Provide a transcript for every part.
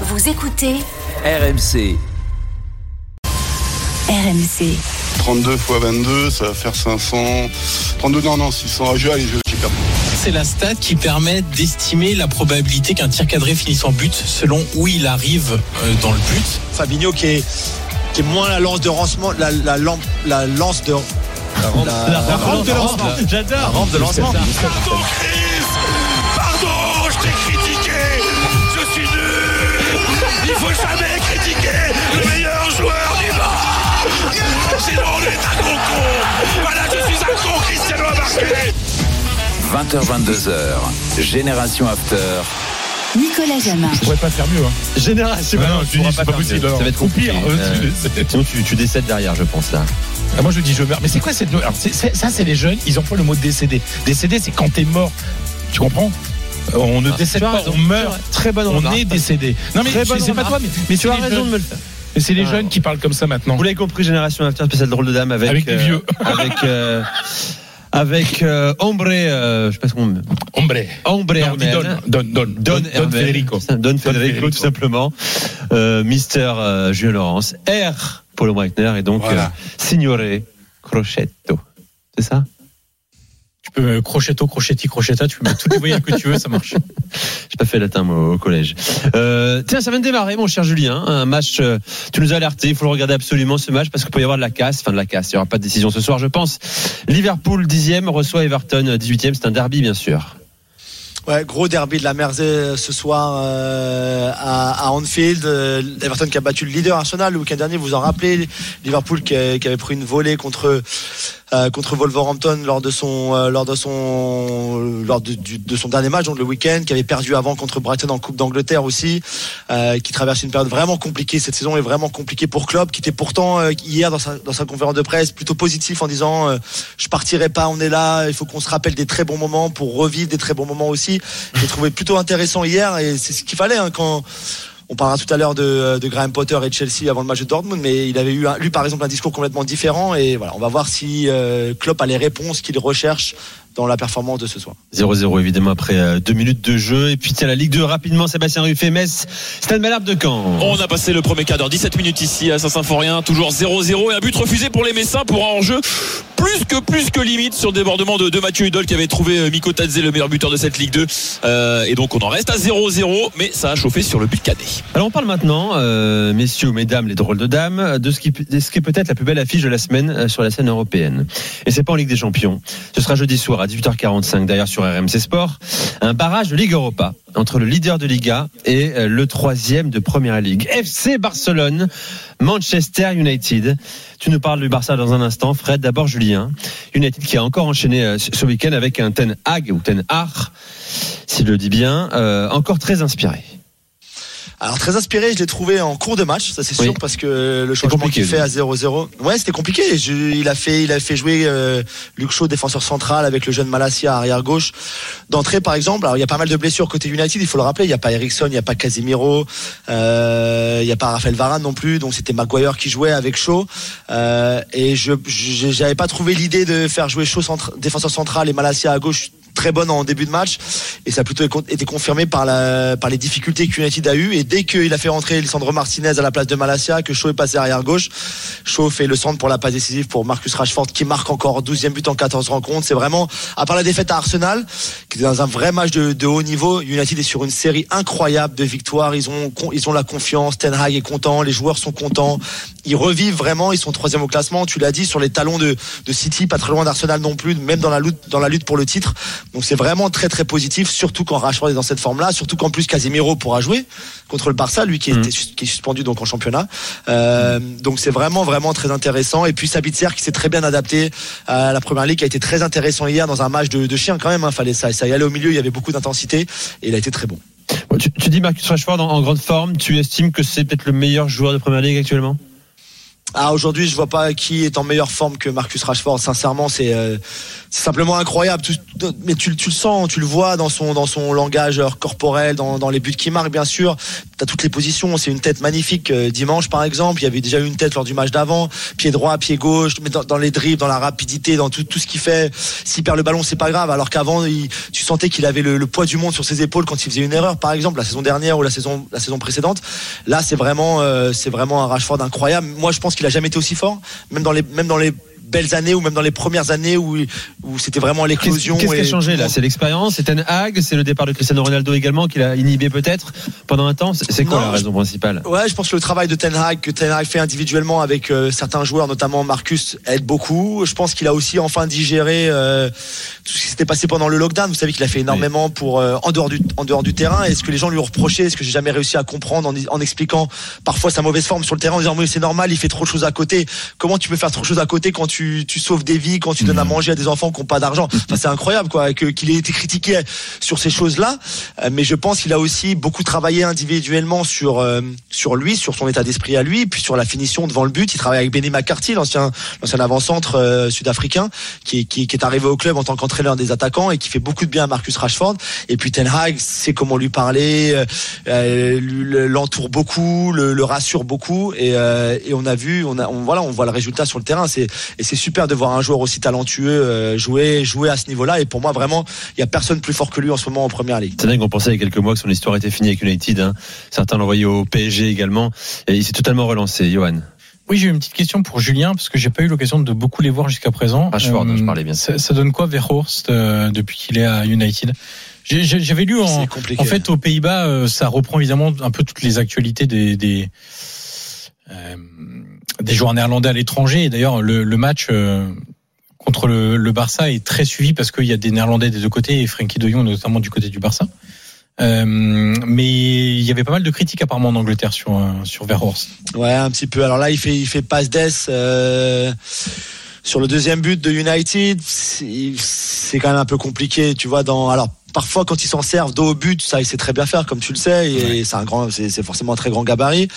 Vous écoutez RMC. RMC. 32 x 22, ça va faire 500. 32, non, non, 600. Je, allez, je, j'ai perdu. C'est la stat qui permet d'estimer la probabilité qu'un tir cadré finisse en but selon où il arrive euh, dans le but. Fabinho qui est, qui est moins la lance de lancement, la, la, lampe- la lance de. La, la rampe de lancement. J'adore. La rampe de lancement. Il faut jamais critiquer le meilleur joueur du monde Sinon on est un gros con Voilà, je suis un con, Cristiano a marqué 20h22h. Génération After. Nicolas Jamin. Je pourrais pas faire mieux. Hein. Génération. Ah non, tu dis, c'est pas possible. Ça va être compliqué. Pire, euh, Euh, tu, tu décèdes derrière, je pense, là. Ah, moi je dis je meurs. Mais c'est quoi cette. Alors, c'est- c'est- ça, c'est les jeunes, ils emploient le mot décédé. Décédé, c'est quand t'es mort. Tu comprends? On ne Ah, décède pas, raison, on meurt. Très bonne On remarque. est décédé. Non mais c'est pas toi, mais, mais Tu as les raison jeunes. de me le faire. Mais c'est les Ah. jeunes qui parlent comme ça maintenant. Vous l'avez compris, Génération After spécial drôle de dame avec. Avec les vieux. Avec. euh, avec euh, Ombre. euh, je sais pas comment. Hombre. Ombre Non, dis Hermel. Don, Don, Don, Don, Don. Federico. Don Federico, Federico. tout simplement. Euh, Mister euh, Julien Laurence. R. Paulo Breitner et donc Voilà. euh, Signore Crochetto. C'est ça? Peux euh, crochetto, crochetti, crochetta, tu peux mettre toutes les voyelles que tu veux, ça marche. J'ai pas fait latin moi, au collège. Euh, tiens, ça vient de démarrer, mon cher Julien. Un match, euh, tu nous as alerté. Il faut le regarder absolument ce match parce qu'il peut y avoir de la casse. Enfin, de la casse. Il y aura pas de décision ce soir, je pense. Liverpool 10e reçoit Everton 18e. C'est un derby, bien sûr. Ouais, gros derby de la Mersey ce soir euh, à, à Anfield. Euh, Everton qui a battu le leader Arsenal le week-end dernier, vous vous en rappelez. Liverpool qui, a- qui avait pris une volée contre euh, contre Wolverhampton lors de son euh, lors de son lors de, son dernier match donc le week-end, qui avait perdu avant contre Brighton en Coupe d'Angleterre aussi, euh, qui traverse une période vraiment compliquée. Cette saison est vraiment compliquée pour Klopp, qui était pourtant euh, hier dans sa conférence de presse plutôt positif en disant euh, je partirai pas, on est là, il faut qu'on se rappelle des très bons moments pour revivre des très bons moments aussi. J'ai trouvé plutôt intéressant hier et c'est ce qu'il fallait hein, quand on parlera tout à l'heure de, de Graham Potter et de Chelsea avant le match de Dortmund, mais il avait eu lui par exemple un discours complètement différent et voilà, on va voir si euh, Klopp a les réponses qu'il recherche dans la performance de ce soir. 0-0 évidemment après euh, deux minutes de jeu. Et puis tiens, la Ligue 2 rapidement. Sébastien Ruffet, Metz, Stade Malherbe de Caen. On a passé le premier quart d'heure, 17 minutes ici à Saint-Symphorien, toujours 0-0 et un but refusé pour les Messins pour un enjeu plus que plus que limite sur le débordement de, de Mathieu Hudol qui avait trouvé euh, Miko Tadze le meilleur buteur de cette Ligue 2 Euh, et donc on en reste à 0-0 mais ça a chauffé sur le but cadet. Alors on parle maintenant, euh, messieurs, mesdames, les drôles de dames, de ce qui, de ce qui est peut-être la plus belle affiche de la semaine sur la scène européenne. Et c'est pas en Ligue des Champions. Ce sera jeudi soir à 18h45 d'ailleurs sur RMC Sport. Un barrage de Ligue Europa entre le leader de Liga et euh, le troisième de Première Ligue. FC Barcelone, Manchester United. Tu nous parles du Barça dans un instant. Fred, d'abord Julien. United qui a encore enchaîné euh, ce week-end avec un Ten Hag ou Ten Hag, s'il le dit bien, euh, encore très inspiré. Alors très inspiré, je l'ai trouvé en cours de match, ça c'est sûr, Oui. parce que le changement qu'il fait à 0-0, ouais c'était compliqué. Je- il a fait, il a fait jouer euh, Luke Shaw défenseur central avec le jeune Malasia arrière gauche. D'entrée par exemple, alors il y a pas mal de blessures côté United, il faut le rappeler. Il y a pas Ericsson, il y a pas Casemiro, euh, il y a pas Raphaël Varane non plus, donc c'était Maguire qui jouait avec Shaw. Euh, et je, j'avais pas trouvé l'idée de faire jouer Shaw centre- défenseur central et Malasia à gauche très bonne en début de match. Et ça a plutôt été confirmé par la par les difficultés que United a eu et dès qu'il a fait rentrer Lisandro Martinez à la place de Malasia que Shaw est passé arrière gauche Shaw fait le centre pour la passe décisive pour Marcus Rashford qui marque encore 12e but en 14 rencontres. C'est vraiment à part la défaite à Arsenal qui est dans un vrai match de, de haut niveau United est sur une série incroyable de victoires. Ils ont ils ont la confiance. Ten Hag est content. Les joueurs sont contents. Ils revivent vraiment. Ils sont troisième au classement. Tu l'as dit sur les talons de, de City pas très loin d'Arsenal non plus même dans la lutte dans la lutte pour le titre donc c'est vraiment très très positif, surtout quand Rashford est dans cette forme-là, surtout qu'en plus Casemiro pourra jouer contre le Barça, lui qui, était, qui est suspendu donc en championnat. Euh, donc c'est vraiment vraiment très intéressant. Et puis Sabitzer qui s'est très bien adapté à la première ligue, qui a été très intéressant hier dans un match de, de chien quand même. Hein, fallait ça, ça y aller au milieu, il y avait beaucoup d'intensité et il a été très bon. Bon, tu, tu dis Marcus Rashford en, en grande forme. Tu estimes que c'est peut-être le meilleur joueur de première ligue actuellement? Ah, aujourd'hui, je vois pas qui est en meilleure forme que Marcus Rashford. Sincèrement, c'est euh, c'est simplement incroyable. Mais tu, tu le sens, tu le vois dans son dans son langage euh, corporel, dans, les buts qu'il marque, bien sûr. T'as toutes les positions. C'est une tête magnifique. Euh, dimanche, par exemple, il y avait déjà eu une tête lors du match d'avant. Pied droit, pied gauche, mais dans, les dribbles, dans la rapidité, dans tout ce qu'il fait. S'il perd le ballon, c'est pas grave. Alors qu'avant, tu sentais qu'il avait le, le poids du monde sur ses épaules quand il faisait une erreur, par exemple, la saison dernière ou la saison la saison précédente. Là, c'est vraiment euh, c'est vraiment un Rashford incroyable. Moi, je pense qu'il a jamais été aussi fort, même dans les même dans les belles années ou même dans les premières années où où c'était vraiment l'éclosion. qu'est-ce qui a changé là C'est l'expérience, c'est Ten Hag, c'est le départ de Cristiano Ronaldo également qui l'a inhibé peut-être pendant un temps. C'est quoi Non, la raison principale? Ouais, je pense que le travail de Ten Hag, que Ten Hag fait individuellement avec euh, certains joueurs, notamment Marcus, aide beaucoup. Je pense qu'il a aussi enfin digéré euh, tout ce qui s'était passé pendant le lockdown. Vous savez qu'il a fait énormément pour euh, en dehors du en dehors du terrain. Et ce que les gens lui ont reproché, ce que j'ai jamais réussi à comprendre en, en expliquant parfois sa mauvaise forme sur le terrain, en disant oui c'est normal, il fait trop de choses à côté. Comment tu peux faire trop de choses à côté quand tu, tu sauves des vies, quand tu donnes à manger à des enfants qui n'ont pas d'argent Enfin, C'est incroyable quoi, que qu'il ait été critiqué sur ces choses-là. Euh, mais je pense qu'il a aussi beaucoup travaillé individuellement sur euh, sur lui, sur son état d'esprit à lui, puis sur la finition devant le but. Il travaille avec Benny McCarthy, l'ancien l'ancien avant-centre euh, sud-africain, qui, est- qui, qui est arrivé au club en tant qu'entraîneur des attaquants et qui fait beaucoup de bien à Marcus Rashford. Et puis Ten Hag sait comment lui parler, euh, l'entoure beaucoup, le, le rassure beaucoup. Et, et on a vu, on a, on, voilà, on voit le résultat sur le terrain. C'est c'est super de voir un joueur aussi talentueux euh, jouer jouer à ce niveau-là. Et pour moi, vraiment, il y a personne plus fort que lui en ce moment en première ligue. C'est dingue qu'on pensait il y a quelques mois que son histoire était finie avec United. hein. Certains l'envoyaient au PSG également. Et il s'est totalement relancé, Johan. Oui, j'ai une petite question pour Julien, parce que j'ai pas eu l'occasion de beaucoup les voir jusqu'à présent. Rashford, je parlais bien. Ça, ça donne quoi Verhorst euh, depuis qu'il est à United? J'avais lu en, C'est compliqué. en fait aux Pays-Bas, euh, ça reprend évidemment un peu toutes les actualités des des, euh, des joueurs néerlandais à l'étranger. Et d'ailleurs, le, le match euh, contre le, le Barça est très suivi parce qu'il y a des Néerlandais des deux côtés et Frankie de Jong notamment du côté du Barça. Euh, mais il y avait pas mal de critiques apparemment en Angleterre sur euh, sur Verhorst. Ouais, un petit peu. Alors là, il fait, il fait passe d'ess euh, sur le deuxième but de United. C'est quand même un peu compliqué, tu vois. Dans alors parfois quand ils s'en servent dos au but, ça il sait très bien faire, comme tu le sais. Et c'est un grand, c'est forcément un très grand gabarit.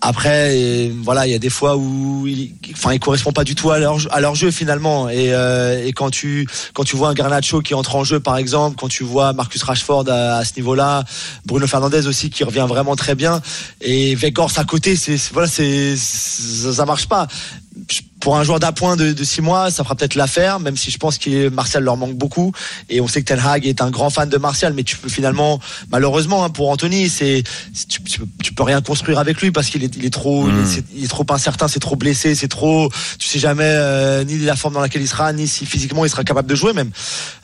Après, et voilà, il y a des fois où, il, enfin, il correspond pas du tout à leur à leur jeu finalement. Et, euh, et quand tu quand tu vois un Garnacho qui entre en jeu, par exemple, quand tu vois Marcus Rashford à, à ce niveau-là, Bruno Fernandez aussi qui revient vraiment très bien, et Weghorst à côté, c'est voilà, c'est ça marche pas. Pour un joueur d'appoint de, de six mois, ça fera peut-être l'affaire, même si je pense que Martial leur manque beaucoup. Et on sait que Ten Hag est un grand fan de Martial, mais tu peux finalement, malheureusement, hein, pour Anthony, c'est tu, tu, peux- tu peux rien construire avec lui parce qu'il est, il est trop, il, est, c'est- il est trop incertain, c'est trop blessé, c'est trop, tu sais jamais euh, ni la forme dans laquelle il sera, ni si physiquement il sera capable de jouer même.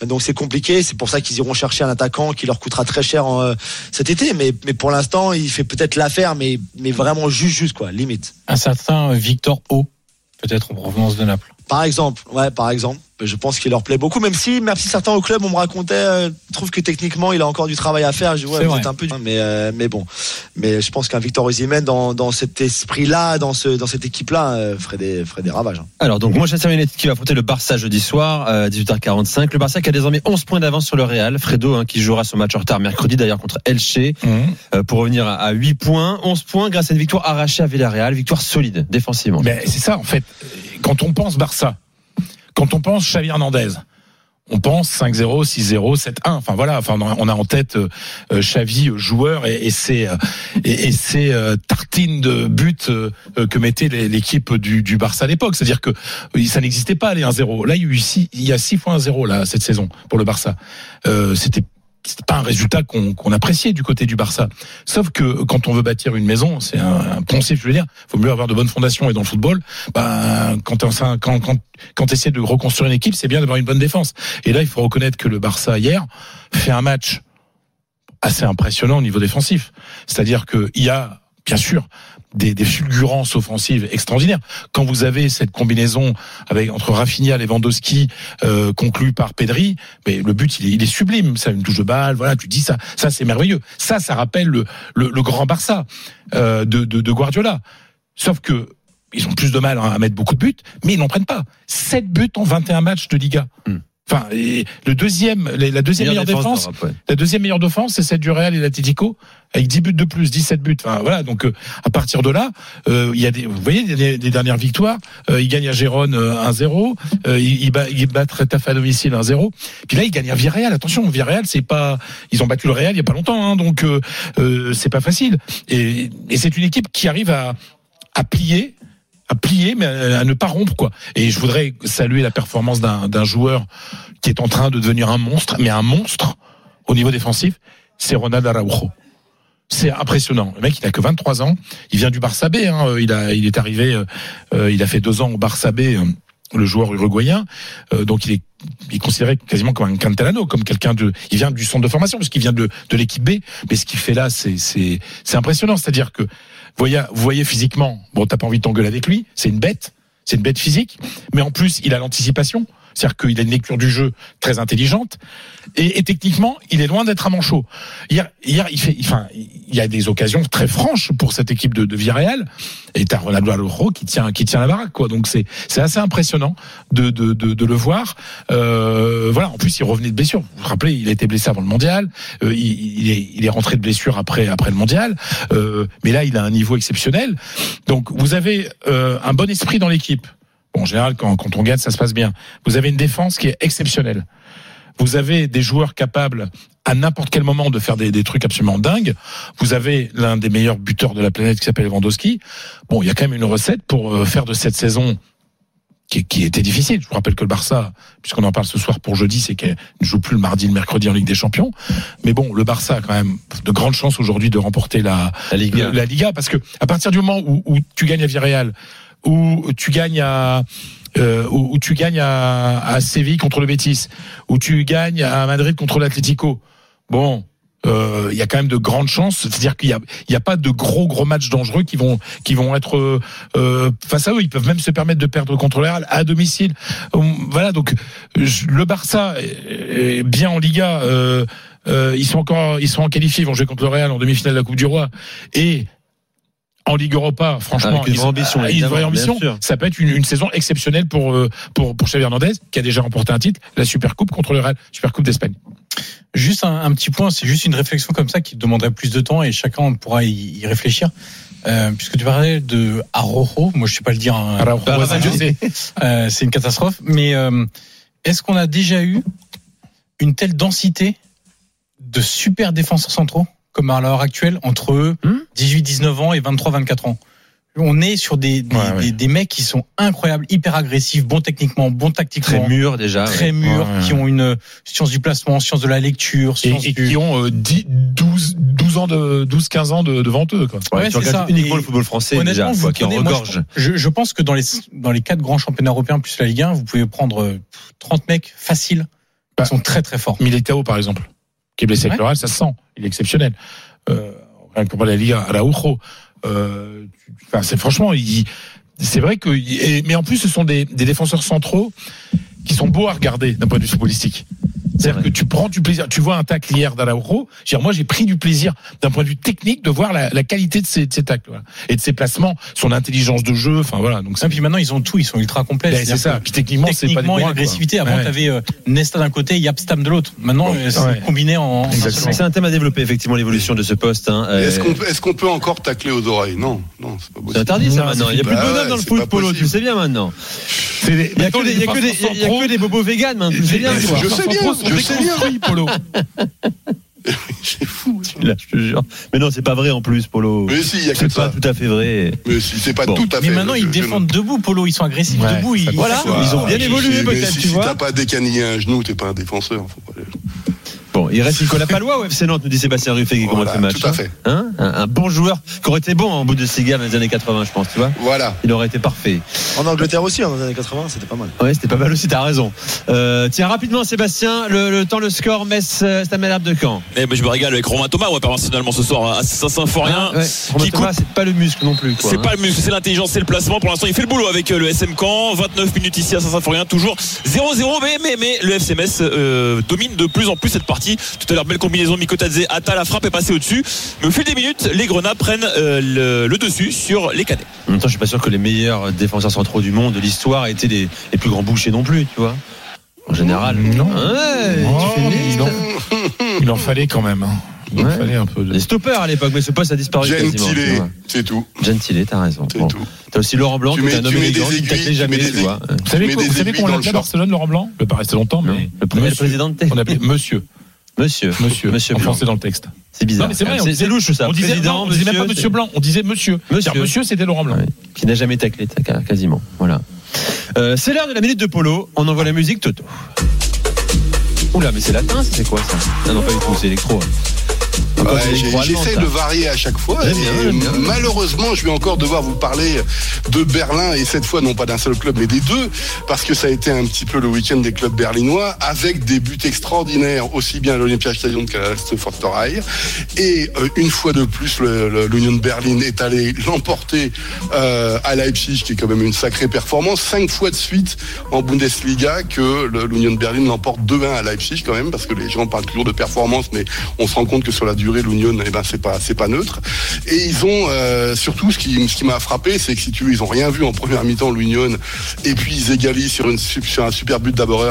Donc c'est compliqué. C'est pour ça qu'ils iront chercher un attaquant qui leur coûtera très cher en, euh, cet été. Mais, mais pour l'instant, il fait peut-être l'affaire, mais, mais vraiment juste, juste quoi, limite. Un certain Victor O, peut-être en provenance de Naples. Par exemple, ouais, par exemple. Je pense qu'il leur plaît beaucoup, même si, même si certains au club, on me racontait, euh, trouvent que techniquement, il a encore du travail à faire. Je êtes un peu, dur. mais, euh, mais bon. Mais je pense qu'un Victor Osimhen, dans, dans cet esprit-là, dans ce, dans cette équipe-là, euh, ferait des, ferait des ravages. hein. Alors, donc, Manchester United qui va affronter le Barça jeudi soir, euh, 18h45. Le Barça qui a désormais 11 points d'avance sur le Real. Fredo, hein, qui jouera son match en retard mercredi, d'ailleurs, contre Elche, euh, pour revenir à, à 8 points. 11 points grâce à une victoire arrachée à Villarreal. Victoire solide, défensivement. Ben, Mais c'est ça, en fait. Quand on pense Barça, quand on pense Xavi Hernandez, on pense 5-0, 6-0, 7-1. Enfin voilà, enfin on a- en tête euh, Xavi euh, joueur et, et ses euh, et, et ses euh, tartines de buts euh, que mettait l'équipe du, du Barça à l'époque. C'est-à-dire que euh, ça n'existait pas les 1-0. Là, il y a eu six, il y a 6 fois 1-0 là cette saison pour le Barça. C'était c'était pas un résultat qu'on qu'on appréciait du côté du Barça. Sauf que quand on veut bâtir une maison, c'est un, un je veux dire, faut mieux avoir de bonnes fondations. Et dans le football, ben, quand tu quand, quand, quand essaies de reconstruire une équipe, c'est bien d'avoir une bonne défense. Et là, il faut reconnaître que le Barça, hier, fait un match assez impressionnant au niveau défensif. C'est-à-dire qu'il y a, bien sûr, des, des fulgurances offensives extraordinaires. Quand vous avez cette combinaison avec entre Rafinha, Lewandowski, euh, conclue par Pedri, mais le but il est, sublime. Ça une touche de balle, voilà, tu dis ça, ça c'est merveilleux. Ça, ça rappelle le, le, grand Barça euh, de, de, Guardiola. Sauf que ils ont plus de mal à mettre beaucoup de buts, mais ils n'en prennent pas. 7 buts en 21 matchs de Liga. Hmm. Enfin, et le deuxième, la la deuxième meilleure défense, la deuxième meilleure défense, c'est celle du Real et l'Atlético, avec 10 buts de plus, 17 buts. Enfin, voilà. Donc, euh, à partir de là, euh, il y a des, vous voyez, des, des dernières victoires. Euh, il gagne à Gérone euh, 1-0. Euh, il, il bat, il bat Retafe à domicile 1-0. Puis là, il gagne à Villarreal. Attention, Villarreal, c'est pas, ils ont battu le Real il y a pas longtemps, hein, donc euh, euh, c'est pas facile. Et, et c'est une équipe qui arrive à, à plier à plier mais à, ne pas rompre quoi. Et je voudrais saluer la performance d'un joueur qui est en train de devenir un monstre, mais un monstre au niveau défensif, c'est Ronald Araujo. C'est impressionnant. Le mec, il a que 23 ans. Il vient du Barça B. Hein. Il a, il est arrivé, euh, euh, il a fait deux ans au Barça B. euh, le joueur uruguayen, Euh, donc il est, il est considéré quasiment comme un Cantelano, comme quelqu'un de, il vient du centre de formation parce qu'il vient de, de l'équipe B, mais ce qu'il fait là, c'est, c'est, c'est impressionnant. C'est-à-dire que, voyez, vous voyez physiquement, bon, t'as pas envie de t'engueuler avec lui, c'est une bête, c'est une bête physique, mais en plus, il a l'anticipation. C'est-à-dire qu'il a une lecture du jeu très intelligente et, et techniquement, il est loin d'être un manchot. Hier, hier, il fait, enfin, il y a des occasions très franches pour cette équipe de, de Villarreal. Et t'as Ronaldo Araujo qui tient, qui tient la baraque, quoi. Donc c'est, c'est assez impressionnant de, de, de, de le voir. Euh, voilà. En plus, il revenait de blessure. Vous vous rappelez, il a été blessé avant le mondial. Euh, il, il est, il est rentré de blessure après, après le mondial. Euh, mais là, il a un niveau exceptionnel. Donc, vous avez euh, un bon esprit dans l'équipe. Bon, en général, quand, quand on gagne, ça se passe bien. Vous avez une défense qui est exceptionnelle. Vous avez des joueurs capables à n'importe quel moment de faire des, des trucs absolument dingues. Vous avez l'un des meilleurs buteurs de la planète qui s'appelle Lewandowski. Bon, il y a quand même une recette pour euh, faire de cette saison qui, qui était difficile. Je vous rappelle que le Barça, puisqu'on en parle ce soir pour jeudi, c'est qu'elle ne joue plus le mardi, le mercredi en Ligue des Champions. Mais bon, le Barça a quand même de grandes chances aujourd'hui de remporter la, La Liga. le- la Liga, parce que à partir du moment où, où tu gagnes à Villarreal, où tu gagnes à euh, où, où tu gagnes à, à Séville contre le Betis, où tu gagnes à Madrid contre l'Atlético. Bon, euh, il y a quand même de grandes chances. C'est-à-dire qu'il y a, y a pas de gros gros matchs dangereux qui vont qui vont être euh, euh, face à eux. Ils peuvent même se permettre de perdre contre le Real à domicile. Euh, Voilà. Donc le Barça est bien en Liga. Ils sont encore ils sont en qualifiés. Ils vont jouer contre le Real en demi-finale de la Coupe du Roi et en Ligue Europa, franchement, ils, vraie ambition, ils ont une vraie ambition. Ça peut être une, une saison exceptionnelle pour euh, pour pour Xavi Hernandez, qui a déjà remporté un titre, la Super Coupe contre le Real, Super Coupe d'Espagne. Juste un, un petit point, c'est juste une réflexion comme ça qui demanderait plus de temps et chacun pourra y, y réfléchir. Euh, puisque tu parlais de Arojo, moi je sais pas le dire. hein, sais. euh, c'est une catastrophe. Mais euh, est-ce qu'on a déjà eu une telle densité de super défenseurs centraux? Comme à l'heure actuelle entre eux, Hmm 18-19 ans et 23-24 ans on est sur des, des, Ouais, ouais. des- des mecs qui sont incroyables, hyper agressifs, bons techniquement, bons tactiquement, Très mûr déjà. très ouais. mûrs, Ouais, qui ont une euh, science du placement, science de la lecture, Et, science et du... qui ont euh, 10, 12, 12 ans de 12, 15 ans de, devant eux. Quoi. Ouais, tu regardes uniquement Et le football français déjà, quoi, qui en prenez- moi, regorge. je, je pense que dans les dans les quatre grands championnats européens plus la Ligue 1, vous pouvez prendre euh, 30 mecs faciles Bah. qui sont très très forts. Militao, par exemple, qui est blessé avec Ouais. le ça se sent. Il est exceptionnel. Euh, rien que pour la Liga, Araujo. Euh, enfin, c'est franchement, c'est vrai que, et- mais en plus, ce sont des, des défenseurs centraux qui sont beaux à regarder d'un point de vue footballistique. C'est-à-dire que tu prends du plaisir. Tu vois un tacle hier d'Araujo. Je veux dire, Moi, j'ai pris du plaisir d'un point de vue technique de voir la, la qualité de ses, de ses tacles voilà. et de ses placements, son intelligence de jeu. Enfin voilà. Donc Et c'est puis maintenant ils ont tout, ils sont ultra complets. ben, c'est ça. Puis techniquement, c'est pas des et l'agressivité. Avant, Ouais. tu avais Nesta d'un côté, Yapstam de l'autre. Maintenant, Bon, euh, c'est ouais. combiné en. C'est un thème à développer, effectivement, l'évolution de ce poste. Hein. Euh, Est-ce qu'on peut, est-ce qu'on peut encore tacler aux oreilles? Non, non, c'est pas C'est possible. interdit, ça, Non, maintenant. c'est Il n'y a plus de Bah bonhomme dans le c'est foot, Polo, tu sais bien maintenant. C'est Il n'y a, que des- bobos véganes, maintenant, tu le sais bien, je sais bien, je sais bien. Polo. C'est fou. ça. Là, je te jure. Mais non, c'est pas vrai en plus, Polo. Mais si, il y a que C'est pas ça. tout à fait vrai. Mais si, c'est pas Bon. tout à fait. Mais maintenant, ils je- défendent debout, Polo. Ils sont agressifs Ouais, debout. Ils, Voilà, ils ont bien mais évolué, peut-être, si, tu si vois. t'as pas décanillé un genou, t'es pas un défenseur. Faut pas... Bon, il reste Nicolas Palois au FC Nantes, nous dit Sébastien Ruffet qui Voilà, commente le match. tout à fait. Hein un, un bon joueur qui aurait été bon en bout de cigare dans les années 80, je pense, tu vois. Voilà. Il aurait été parfait. En Angleterre aussi, hein, dans les années 80, c'était pas mal. Ouais, c'était pas mal aussi, t'as raison. Euh, tiens, rapidement, Sébastien, le, le temps, le score, Metz, euh, Stade Malherbe de Caen. Eh ben, je me régale avec Romain Thomas, ouais, personnellement ce soir à Saint-Symphorien. Ah, ouais. Romain qui Thomas, c'est pas le muscle non plus. C'est hein. pas le muscle, c'est l'intelligence, c'est le placement. Pour l'instant, il fait le boulot avec euh, le SM Caen. 29 minutes ici à Saint-Symphorien, toujours 0-0. Mais, mais, mais le FC Metz euh, domine de plus en plus cette partie. Tout à l'heure, belle combinaison Mikotadze, Atta, la frappe est passée au-dessus. Mais au fil des minutes, les Grenats prennent euh, le, le dessus sur les cadets. En même temps, je suis pas sûr que les meilleurs défenseurs centraux du monde de l'histoire aient été les, les plus grands bouchers non plus, tu vois. En général. Non. Ouais, Oh, non. Il en fallait quand même. hein. Il en Ouais. fallait un peu de. Les stoppers à l'époque, mais ce poste a disparu Gentilé, c'est tout. Gentilé, t'as raison. C'est Bon. T'as aussi Laurent Blanc, Tu qui est un homme élégant, des qui tu jamais, tu vois. Vous savez, qu'on l'appelait à. Barcelone, Laurent Blanc? Le pas resté longtemps, mais. Le, président de On Monsieur. Monsieur. Monsieur. Monsieur Blanc. dans le texte. C'est bizarre. C'est vrai, C'est louche ça. On disait, Président, non, on disait même pas Monsieur Blanc, on disait Monsieur. Monsieur. Monsieur, c'était Laurent Blanc. Ouais, qui n'a jamais taclé, quasiment. Voilà. Euh, c'est l'heure de la minute de polo. On envoie la musique, Toto. Oula, mais c'est latin, c'est quoi ça? Non, non, pas du tout, c'est électro. Encore Allemand, J'essaie ça. de varier à chaque fois. Bien, bien. malheureusement, je vais encore devoir vous parler de Berlin et cette fois non pas d'un seul club mais des deux parce que ça a été un petit peu le week-end des clubs berlinois avec des buts extraordinaires aussi bien à l'Olympiastadion qu'à l'Forsterei et euh, une fois de plus l'Union de Berlin est allé l'emporter euh, à Leipzig qui est quand même une sacrée performance cinq fois de suite en Bundesliga que l'Union de Berlin l'emporte 2-1 à Leipzig quand même parce que les gens parlent toujours de performance mais on se rend compte que sur la durée l'Union eh ben c'est pas c'est pas neutre. Et ils ont euh, surtout ce qui ce qui m'a frappé c'est que si tu veux ils ont rien vu en première mi-temps l'Union. Et puis ils égalisent sur une sup- sur un super but d'Aborer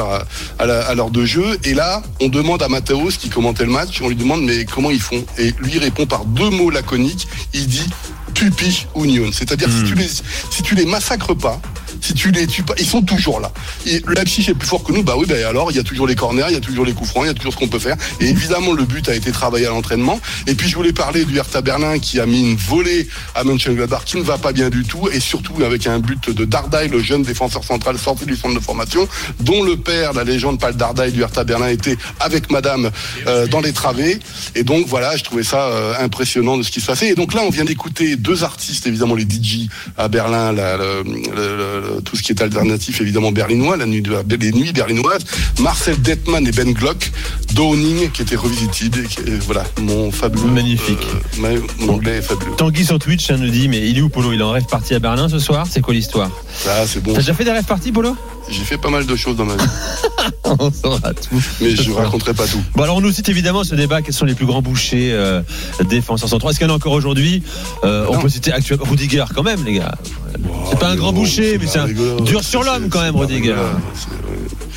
à, à, l'heure de jeu. Et là on demande à Mateos qui commentait le match on lui demande mais comment ils font? Et lui il répond par deux mots laconiques. Il dit Pupi Union c'est-à-dire si tu les si tu les massacres pas si tu les tues pas, ils sont toujours là. Et le Leipzig est plus fort que nous, bah oui, bah alors il y a toujours les corners, il y a toujours les coups francs, il y a toujours ce qu'on peut faire. Et évidemment, le but a été travaillé à l'entraînement. Et puis je voulais parler du Hertha Berlin qui a mis une volée à Mönchengladbach qui ne va pas bien du tout, et surtout avec un but de Dardai, le jeune défenseur central sorti du centre de formation, dont le père, la légende Paul Dardai du Hertha Berlin, était avec Madame euh, dans les travées. Et donc voilà, je trouvais ça euh, impressionnant de ce qui se passait. Et donc là, on vient d'écouter deux artistes, évidemment les DJ à Berlin, la- tout ce qui est alternatif, évidemment berlinois, la nuit de, les nuits berlinoises, Marcel Detman et Ben Glock, Downing, qui était revisited. et qui- et voilà, mon fabuleux. Magnifique. euh, mon anglais est fabuleux. Tanguy sur Twitch nous dit mais il est où Polo? Il est en rêve parti à Berlin ce soir? C'est quoi l'histoire? Ah, c'est bon. T'as déjà fait des rêves parties Polo? J'ai fait pas mal de choses dans ma vie, On saura tout. mais je soir. raconterai pas tout. Bon alors on nous cite évidemment ce débat quels sont les plus grands bouchers euh, défenseurs centraux. Est-ce qu'il y en a encore aujourd'hui? Euh, On peut citer actuellement Rudiger quand même les gars. C'est pas un grand boucher mais c'est un dur sur C'est- l'homme c'est quand même Rudiger.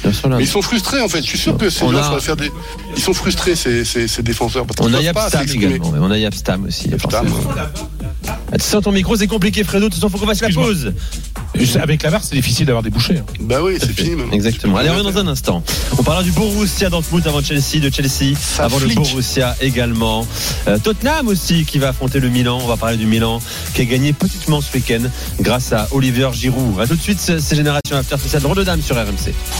C'est-. Mais ils sont frustrés en fait. Je suis sûr que ces On gens a- faire des. Ils sont frustrés ces, ces, ces défenseurs parce On a Yapstam également, on a Yapstam aussi. Yapstam. Tu sens ton micro, c'est compliqué Fredo, de toute façon faut qu'on fasse la pause. Juste Avec la VAR, c'est difficile d'avoir des bouchées. hein. Bah oui, c'est fini maintenant. Exactement. Allez, on revient dans un instant. On parlera du Borussia Dortmund avant Chelsea, de Chelsea Ça avant le Borussia également. Euh, Tottenham aussi qui va affronter le Milan. On va parler du Milan qui a gagné petitement ce week-end grâce à Oliver Giroud. À tout de suite, c'est Génération After Spécial Drôle de Dame sur RMC.